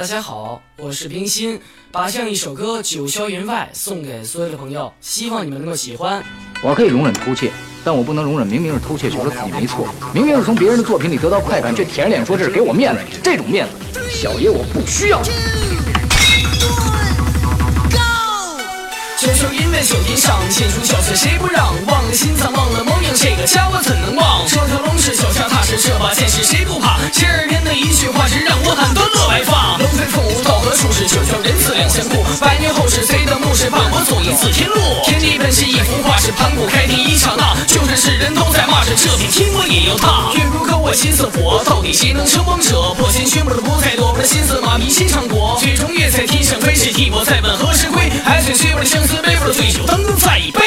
大家好，我是冰心，把这样一首歌《九霄云外》送给所有的朋友，希望你们能够喜欢。我可以容忍偷窃，但我不能容忍明明是偷窃，觉得自己没错，明明是从别人的作品里得到快感，却舔着脸说这是给我面子，这种面子，小爷我不需要。九霄云外九天上，剑出小帅谁不让？忘了心脏，忘了模样，这个家我怎能忘？这条龙是脚下踏实，这把剑是谁不怕？七二天的一句话是让是盘古开天一刹那。就算世人都在骂这这片天，我也要踏。月如钩，我心似火，到底谁能成王者？破千军，我的不太多，我的心思马迷心上国。最终月在天上飞，是替我在问何时归？还随随我的相思背，我了醉酒当灯再一杯。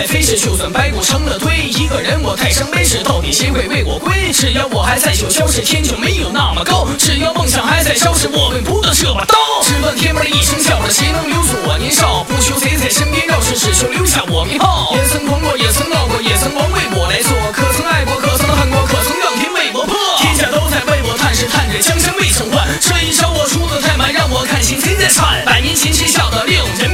在飞，是就算白骨成了堆，一个人我太伤悲，是到底谁会为我归？只要我还在九霄，是天就没有那么高。只要梦想还在烧，是我们不断这把刀。只问天门一声笑，谁能留住我年少？不求谁在身边绕，是只求留下我名号。也曾狂过，也曾闹过，也曾王位我来做。可曾爱过，可曾恨过，可曾让天为我破？天下都在为我叹，是叹着江山未曾换。这一招我出的太慢，让我看清谁在颤。百年前谁下的令？人。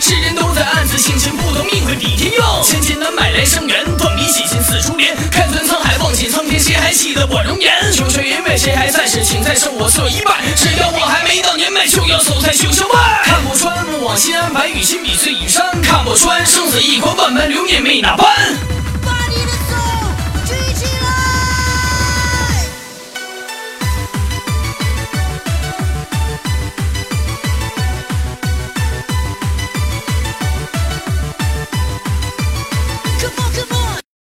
世人都在暗自庆幸，不懂命会比天硬。千金难买来生缘，断笔写尽四珠帘。看穿沧海，望尽苍天，谁还记得我容颜？九霄云外，谁还在世？请再受我这一拜。只要我还没到年迈，就要走在九霄外。看不穿，莫往心安，白玉心比翠与山。看不穿，生死一关，万般留念没哪般。